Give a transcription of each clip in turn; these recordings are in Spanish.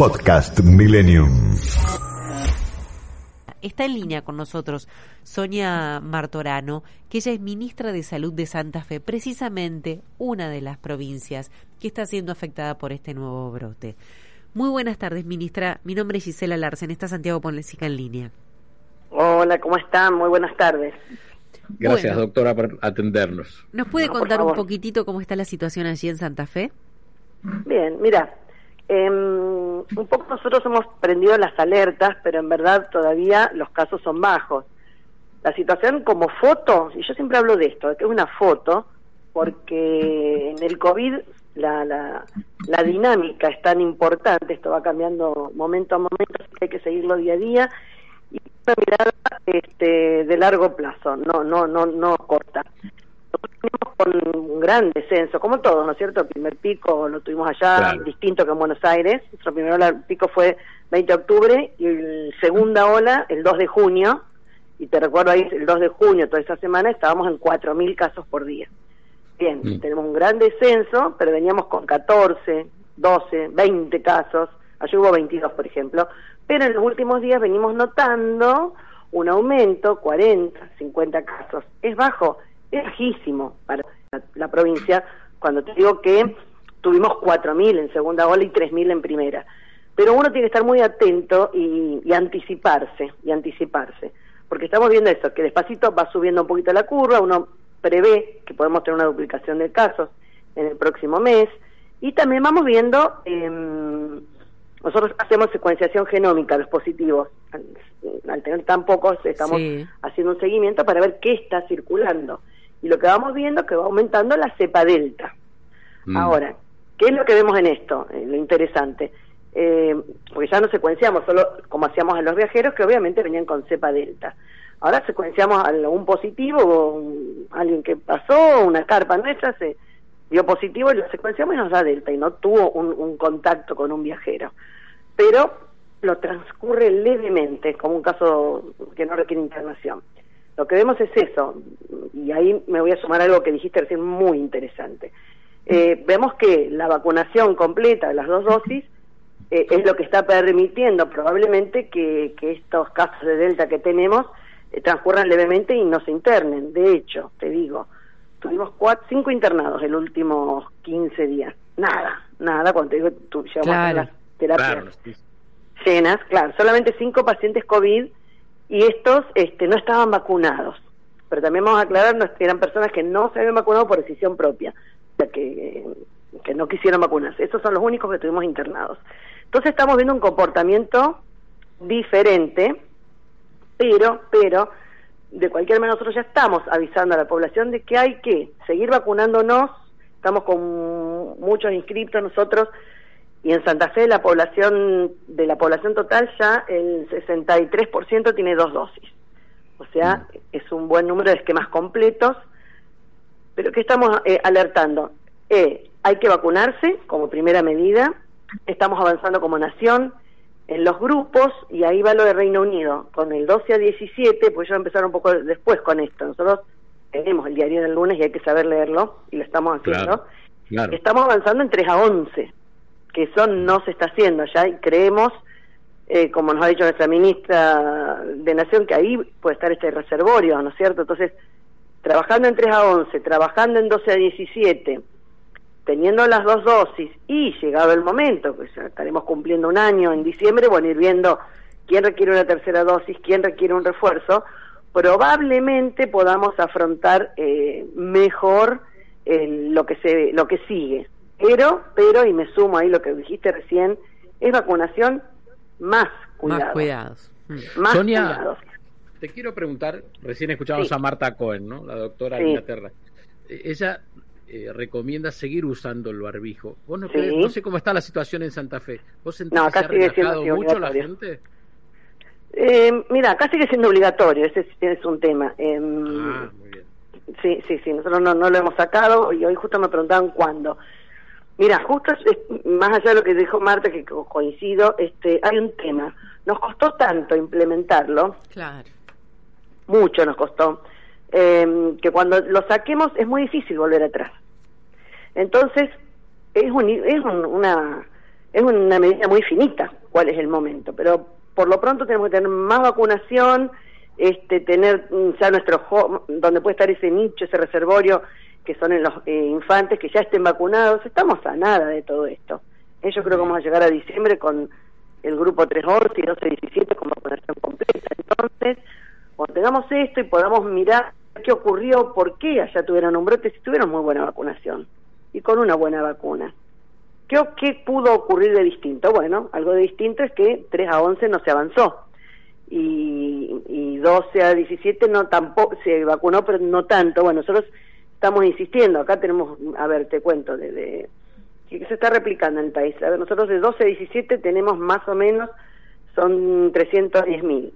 Podcast Millennium. Está en línea con nosotros Sonia Martorano, que ella es ministra de Salud de Santa Fe, precisamente una de las provincias que está siendo afectada por este nuevo brote. Muy buenas tardes, ministra. Mi nombre es Gisela Larsen. Está Santiago Ponlecica en línea. Hola, ¿cómo están? Muy buenas tardes. Gracias, doctora, por atendernos. ¿Nos puede No, contar un poquitito cómo está la situación allí en Santa Fe? Bien, mira, em, un poco nosotros hemos prendido las alertas, pero en verdad todavía los casos son bajos. La situación como foto, y yo siempre hablo de esto, que es una foto, porque en el COVID la, la, la dinámica es tan importante, esto va cambiando momento a momento, así que hay que seguirlo día a día, y una mirada este, de largo plazo, no, no, no, no corta. Con un gran descenso, como todos, ¿no es cierto? El primer pico lo tuvimos allá, Claro. distinto que en Buenos Aires. Nuestro primer pico fue 20 de octubre y el segunda ola el 2 de junio. Y te recuerdo ahí, el 2 de junio, toda esa semana, estábamos en 4.000 casos por día. Bien, Mm. tenemos un gran descenso, pero veníamos con 14, 12, 20 casos. Ayer hubo 22, por ejemplo. Pero en los últimos días venimos notando un aumento, 40, 50 casos. Es bajo, es bajísimo para la, la provincia, cuando te digo que tuvimos 4.000 en segunda ola y 3.000 en primera. Pero uno tiene que estar muy atento y, y anticiparse, y anticiparse. Porque estamos viendo eso, que despacito va subiendo un poquito la curva, uno prevé que podemos tener una duplicación de casos en el próximo mes, y también vamos viendo, em, nosotros hacemos secuenciación genómica los positivos, al, al tener tan pocos estamos Sí. haciendo un seguimiento para ver qué está circulando. Y lo que vamos viendo es que va aumentando la cepa delta. Mm. Ahora, ¿qué es lo que vemos en esto? Eh, lo interesante. Eh, porque ya no secuenciamos solo como hacíamos a los viajeros, que obviamente venían con cepa delta. Ahora secuenciamos a un positivo, o un- alguien que pasó, una carpa nuestra, se dio positivo y lo secuenciamos y nos da delta y no tuvo un, un contacto con un viajero. Pero lo transcurre levemente, como un caso que no requiere internación. Lo que vemos es eso, y ahí me voy a sumar algo que dijiste recién muy interesante. Eh, vemos que la vacunación completa de las dos dosis eh, es lo que está permitiendo probablemente que, que estos casos de Delta que tenemos eh, transcurran levemente y no se internen. De hecho, te digo, tuvimos cuatro, cinco internados en los últimos 15 días. Nada, nada, cuando te digo, tú, llevamos Claro. las terapias Claro, llenas, claro, solamente cinco pacientes COVID y estos este, no estaban vacunados. Pero también vamos a aclarar, no, eran personas que no se habían vacunado por decisión propia, que, que no quisieron vacunarse. Esos son los únicos que tuvimos internados. Entonces estamos viendo un comportamiento diferente, pero, pero, de cualquier manera nosotros ya estamos avisando a la población de que hay que seguir vacunándonos, estamos con muchos inscriptos nosotros, y en Santa Fe la población de la población total ya el 63% tiene dos dosis. O sea, es un buen número de esquemas completos. Pero ¿qué estamos eh, alertando? Eh, hay que vacunarse como primera medida. Estamos avanzando como nación en los grupos y ahí va lo de Reino Unido. Con el 12 a 17, pues yo empezar un poco después con esto. Nosotros tenemos el diario del lunes y hay que saber leerlo y lo estamos haciendo. Claro, claro. Estamos avanzando en 3 a 11, que eso no se está haciendo ya y creemos, eh, como nos ha dicho nuestra ministra de Nación, que ahí puede estar este reservorio, ¿no es cierto? Entonces, trabajando en 3 a 11, trabajando en 12 a 17, teniendo las dos dosis y llegado el momento, pues estaremos cumpliendo un año en diciembre, bueno, ir viendo quién requiere una tercera dosis, quién requiere un refuerzo, probablemente podamos afrontar eh, mejor eh, lo que se lo que sigue. Pero, pero, y me sumo ahí lo que dijiste recién, es vacunación más cuidado. Más cuidados. Mm. Más Sonia, cuidados. Te quiero preguntar, recién escuchamos Sí. a Marta Cohen, ¿no? La doctora Sí. de Inglaterra. Eh, Ella eh, recomienda seguir usando el barbijo. ¿Vos no, no, sé cómo está la situación en Santa Fe. ¿Vos sentís que se ha relajado mucho la gente? Eh, mira, acá sigue siendo obligatorio, ese es un tema. Em, ah, muy bien. Sí, sí, sí, nosotros no, no lo hemos sacado y hoy justo me preguntaban cuándo. Mira, justo más allá de lo que dijo Marta, que coincido, este, hay un tema. Nos costó tanto implementarlo. Claro. Mucho nos costó. Eh, que cuando lo saquemos es muy difícil volver atrás. Entonces, es, es, una, es una medida muy finita cuál es el momento, pero por lo pronto tenemos que tener más vacunación, este, tener ya nuestro donde puede estar ese nicho, ese reservorio que son en los eh, infantes que ya estén vacunados. Estamos a nada de todo esto. Yo creo que vamos a llegar a diciembre con el grupo 311 y 1217 con vacunación completa. Entonces, cuando tengamos esto y podamos mirar qué ocurrió, por qué allá tuvieron un brote, si tuvieron muy buena vacunación y con una buena vacuna. ¿Qué, ¿Qué pudo ocurrir de distinto? Bueno, algo de distinto es que 3 a 11 no se avanzó y, y 12 a 17 no tampoco se vacunó, pero no tanto. Bueno, nosotros estamos insistiendo, acá tenemos, a ver, te cuento, de, de que se está replicando en el país. A ver, nosotros de 12 a 17 tenemos más o menos, son 310 mil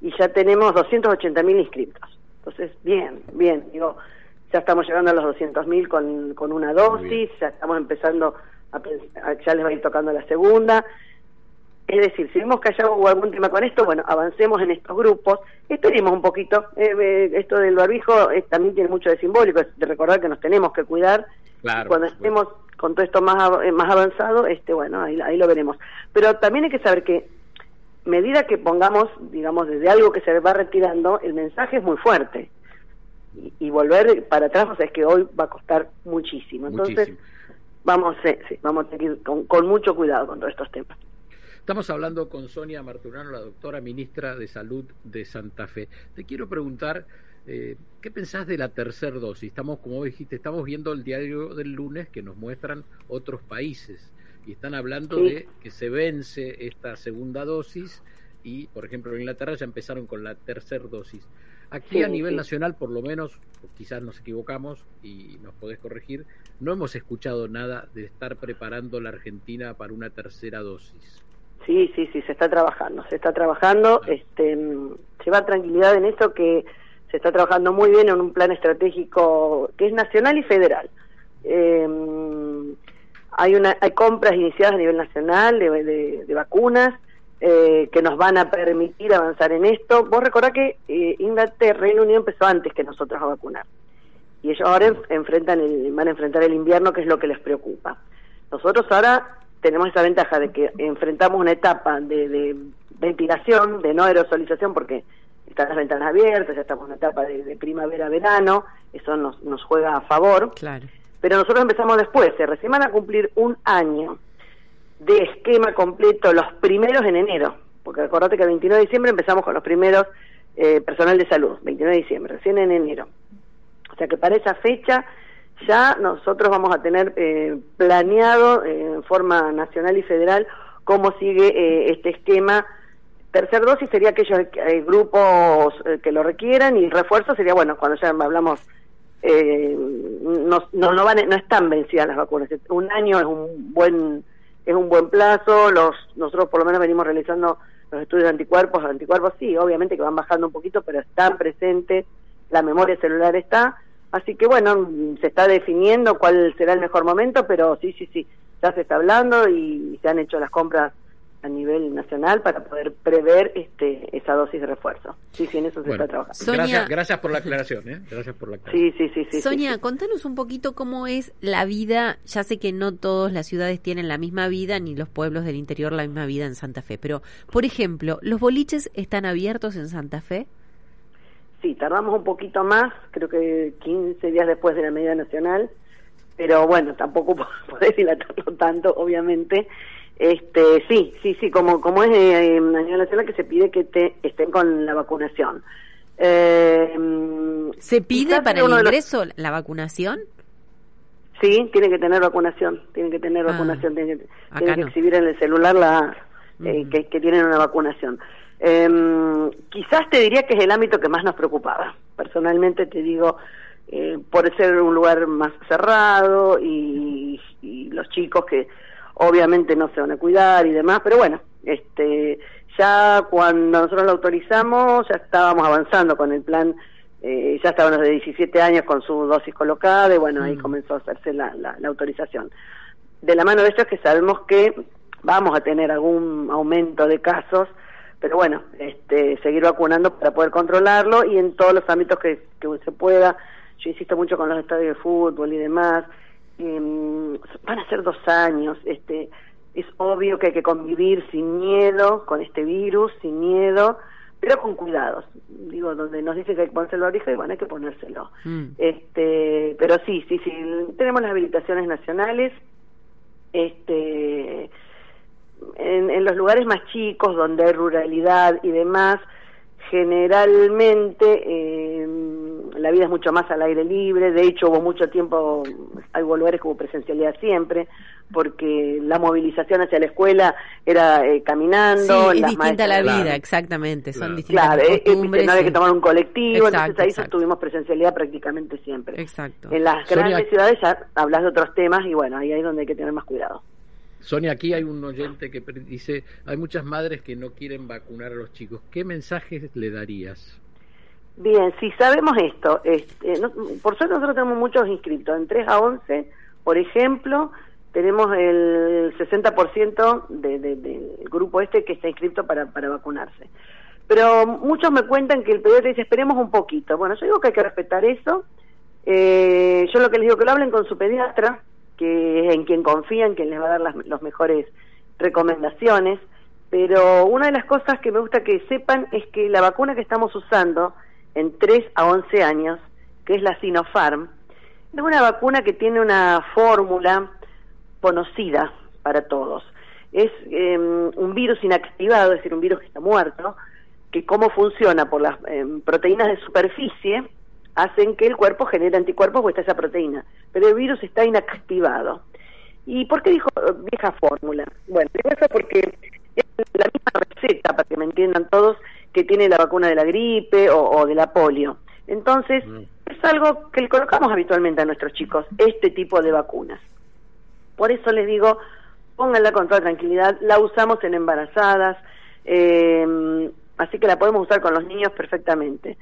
y ya tenemos 280 mil inscritos. Entonces, bien, bien, digo, ya estamos llegando a los 200 mil con, con una dosis, ya estamos empezando a, ya les va a ir tocando la segunda. Es decir, si vemos que haya algún tema con esto, bueno, avancemos en estos grupos, esperemos un poquito. Eh, eh, esto del barbijo eh, también tiene mucho de simbólico, es de recordar que nos tenemos que cuidar. Cuando estemos con todo esto más, más avanzado, este bueno, ahí, ahí lo veremos. Pero también hay que saber que medida que pongamos, digamos, desde algo que se va retirando, el mensaje es muy fuerte. Y, volver para atrás, o sea, es que hoy va a costar muchísimo. Entonces, vamos, sí, vamos a tener con, con mucho cuidado con todos estos temas. Estamos hablando con Sonia Marturano, la doctora ministra de Salud de Santa Fe. Te quiero preguntar, eh, ¿qué pensás de la tercera dosis? Estamos, como dijiste, estamos viendo el diario del lunes que nos muestran otros países y están hablando de que se vence esta segunda dosis y, por ejemplo, en Inglaterra ya empezaron con la tercera dosis. Aquí a nivel nacional, por lo menos, quizás nos equivocamos y nos podés corregir, no hemos escuchado nada de estar preparando la Argentina para una tercera dosis. Sí, sí, sí, se está trabajando, se está trabajando, este, lleva tranquilidad en esto que se está trabajando muy bien en un plan estratégico que es nacional y federal. Eh, hay, una, hay compras iniciadas a nivel nacional de, de, vacunas eh, que nos van a permitir avanzar en esto. Vos recordás que eh, Inglaterra, Reino Unido empezó antes que nosotros a vacunar. Y ellos ahora enfrentan el, van a enfrentar el invierno, que es lo que les preocupa. Nosotros ahora tenemos esa ventaja de que enfrentamos una etapa de, de ventilación, de no aerosolización, porque están las ventanas abiertas, ya estamos en una etapa de, de primavera-verano, eso nos, nos juega a favor. Claro pero nosotros empezamos después, se recién van a cumplir un año de esquema completo los primeros en enero, porque acordate que el 29 de diciembre empezamos con los primeros eh, personal de salud, 29 de diciembre, recién en enero. O sea que para esa fecha ya nosotros vamos a tener eh, planeado eh, en forma nacional y federal cómo sigue eh, este esquema. Tercer dosis sería aquellos grupos que lo requieran y refuerzo sería, bueno, cuando ya hablamos eh, no, no, no, van, no están vencidas las vacunas. Un año es un buen es un buen plazo. Los nosotros por lo menos venimos realizando los estudios de anticuerpos. Anticuerpos sí, obviamente que van bajando un poquito, pero están presentes. La memoria celular está. Así que bueno, se está definiendo cuál será el mejor momento, pero sí, sí, sí, ya se está hablando y se han hecho las compras a nivel nacional para poder prever este esa dosis de refuerzo. Sí, sí, en eso se está trabajando. gracias, gracias por la aclaración, ¿eh? Gracias por la aclaración. Sí, sí, sí, Sonia, contanos un poquito cómo es la vida. Ya sé que no todas las ciudades tienen la misma vida, ni los pueblos del interior la misma vida en Santa Fe, pero, por ejemplo, ¿los boliches están abiertos en Santa Fe? Sí, tardamos un poquito más, creo que 15 días después de la medida nacional, pero bueno, tampoco podés dilatarlo tanto, obviamente. Este, sí, sí, sí, como, como es eh, a nivel nacional que se pide que te estén con la vacunación. Eh, ¿Se pide para el ingreso la vacunación? Sí, tiene que tener vacunación, tiene que tener ah, vacunación, tiene que, que, exhibir en el celular la eh, que, que, tienen una vacunación. Eh, quizás te diría que es el ámbito que más nos preocupaba. Personalmente te digo, eh, por ser un lugar más cerrado y, y los chicos que obviamente no se van a cuidar y demás, pero bueno, este ya cuando nosotros lo autorizamos ya estábamos avanzando con el plan, eh, ya estaban los de 17 años con su dosis colocada y bueno, ahí Mm. comenzó a hacerse la, la, la autorización. De la mano de esto es que sabemos que vamos a tener algún aumento de casos, pero bueno, este, seguir vacunando para poder controlarlo y en todos los ámbitos que, que se pueda. Yo insisto mucho con los estadios de fútbol y demás. em, van a ser dos años. Este, es obvio que hay que convivir sin miedo con este virus, sin miedo, pero con cuidados. Digo, donde nos dicen que hay que ponerse el barbijo, y bueno, hay que ponérselo. Mm. Este, pero sí, sí, sí, tenemos las habilitaciones nacionales. Este, en, en los lugares más chicos, donde hay ruralidad y demás, generalmente eh, la vida es mucho más al aire libre. De hecho, hubo mucho tiempo, hay lugares que hubo presencialidad siempre, porque la movilización hacia la escuela era eh, Sí, caminando. es las distinta la vida, Claro. exactamente. Son Claro. distintas Claro, las eh, costumbres. no había que tomar un colectivo, Exacto, entonces ahí exacto. tuvimos presencialidad prácticamente siempre. Exacto. En las Sonia- grandes ciudades ya hablas de otros temas y bueno, ahí es donde hay que tener más cuidado. Sonia, aquí hay un oyente que dice, hay muchas madres que no quieren vacunar a los chicos. ¿Qué mensajes le darías? Bien, si sabemos esto, este, no- por suerte nosotros tenemos muchos inscritos, en 3 a 11, por ejemplo, tenemos el 60% de, de- del grupo este que está inscrito para, para vacunarse. Pero muchos me cuentan que el pediatra dice, esperemos un poquito. Bueno, yo digo que hay que respetar eso. Eh, yo lo que les digo, que lo hablen con su pediatra, que es en quien confían, quien les va a dar las los mejores recomendaciones. Pero una de las cosas que me gusta que sepan es que la vacuna que estamos usando en 3 a 11 años, que es la Sinopharm, es una vacuna que tiene una fórmula conocida para todos. Es eh, un virus inactivado, es decir, un virus que está muerto, que cómo funciona por las eh, proteínas de superficie hacen que el cuerpo genere anticuerpos o está esa proteína, pero el virus está inactivado. ¿Y por qué dijo eh, vieja fórmula? Bueno, digo eso porque es la misma receta, para que me entiendan todos, que tiene la vacuna de la gripe o, o de la polio. Entonces, Mm. es algo que le colocamos habitualmente a nuestros chicos, este tipo de vacunas. Por eso les digo, pónganla con toda tranquilidad, la usamos en embarazadas, eh, así que la podemos usar con los niños perfectamente.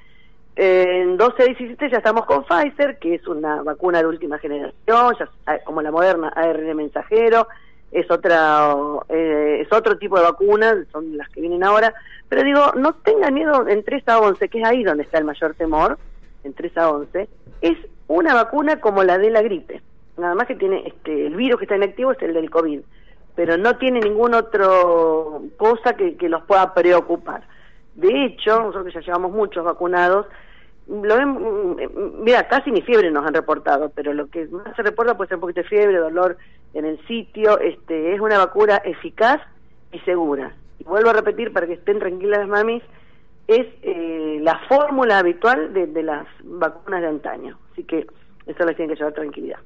En 12 a 17 ya estamos con Pfizer, que es una vacuna de última generación, ya, como la moderna ARN mensajero, es otra eh, es otro tipo de vacuna, son las que vienen ahora, pero digo, no tengan miedo en 3 a 11, que es ahí donde está el mayor temor, en 3 a 11, es una vacuna como la de la gripe, nada más que tiene este el virus que está inactivo es el del COVID, pero no tiene ningún otro cosa que, que los pueda preocupar. De hecho, nosotros que ya llevamos muchos vacunados, lo ven, mira, casi ni fiebre nos han reportado, pero lo que más se reporta puede ser un poquito de fiebre, dolor en el sitio, este, es una vacuna eficaz y segura. Y vuelvo a repetir para que estén tranquilas las mamis, es eh, la fórmula habitual de, de las vacunas de antaño. Así que eso les tiene que llevar tranquilidad.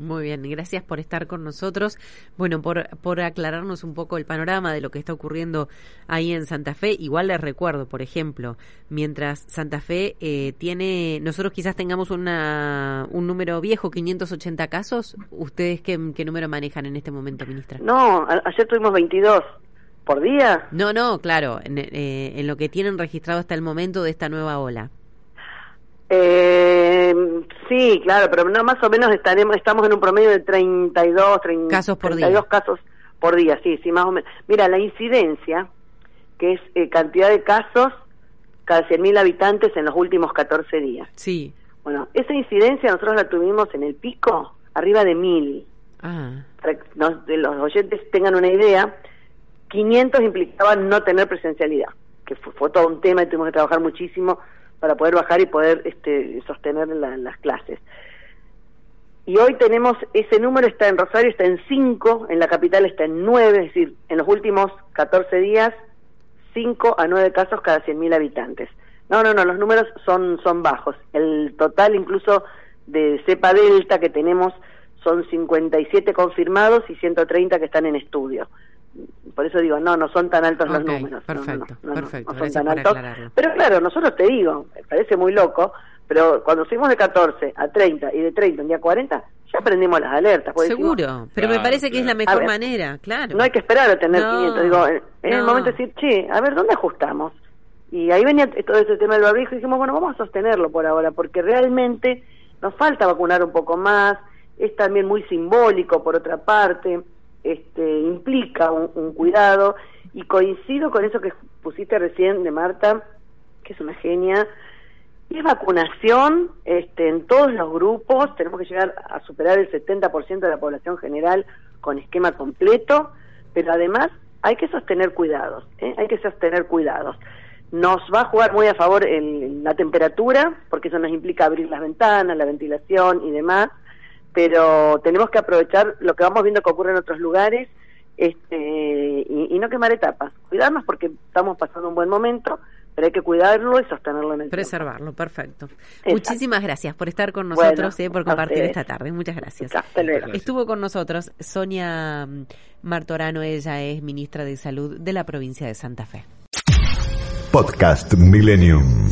Muy bien, gracias por estar con nosotros. Bueno, por, por aclararnos un poco el panorama de lo que está ocurriendo ahí en Santa Fe. Igual les recuerdo, por ejemplo, mientras Santa Fe eh, tiene, nosotros quizás tengamos una, un número viejo, 580 casos. ¿Ustedes qué, qué número manejan en este momento, ministra? No, a- ayer tuvimos 22 por día. No, no, claro, en, eh, en lo que tienen registrado hasta el momento de esta nueva ola. Eh, sí, claro, pero no más o menos estaremos estamos en un promedio de 32, 30, Casos por 32 día. casos por día, sí, sí, más o menos. Mira, la incidencia, que es eh, cantidad de casos cada 100.000 habitantes en los últimos 14 días. Sí. Bueno, esa incidencia nosotros la tuvimos en el pico arriba de 1.000. Ah, Para que nos- de los oyentes tengan una idea, 500 implicaban no tener presencialidad, que fue, fue todo un tema y tuvimos que trabajar muchísimo para poder bajar y poder este, sostener la- las clases. Y hoy tenemos, ese número está en Rosario, está en 5, en la capital está en 9, es decir, en los últimos 14 días, 5 a 9 casos cada 100.000 habitantes. No, no, no, los números son, son bajos. El total incluso de cepa delta que tenemos son 57 confirmados y 130 que están en estudio. Por eso digo, no, no son tan altos los números. No, no, perfecto, no, no, perfecto, no son tan altos. aclararlo. Pero claro, nosotros te digo, parece muy loco, Pero cuando subimos de 14 a 30 y de 30 un día 40, ya prendimos las alertas. Seguro, pero me parece que es la mejor manera, claro. No hay que esperar a tener 500. Digo, en el momento de decir, che, a ver, ¿dónde ajustamos? Y ahí venía todo ese tema del barbijo y dijimos, bueno, vamos a sostenerlo por ahora, porque realmente nos falta vacunar un poco más, es también muy simbólico por otra parte, este, implica un, cuidado y coincido con eso que pusiste recién de Marta, que es una genia, y es vacunación este, en todos los grupos, tenemos que llegar a superar el 70% de la población general con esquema completo, pero además hay que sostener cuidados, ¿eh? hay que sostener cuidados. Nos va a jugar muy a favor la temperatura, porque eso nos implica abrir las ventanas, la ventilación y demás, pero tenemos que aprovechar lo que vamos viendo que ocurre en otros lugares este, y, no quemar etapas. Cuidarnos porque estamos pasando un buen momento, pero hay que cuidarlo y sostenerlo en el Preservarlo, perfecto. Muchísimas gracias por estar con nosotros, y eh, por compartir esta tarde. Muchas gracias. Estuvo con nosotros Sonia Martorano, ella es ministra de Salud de la provincia de Santa Fe. Podcast Millennium.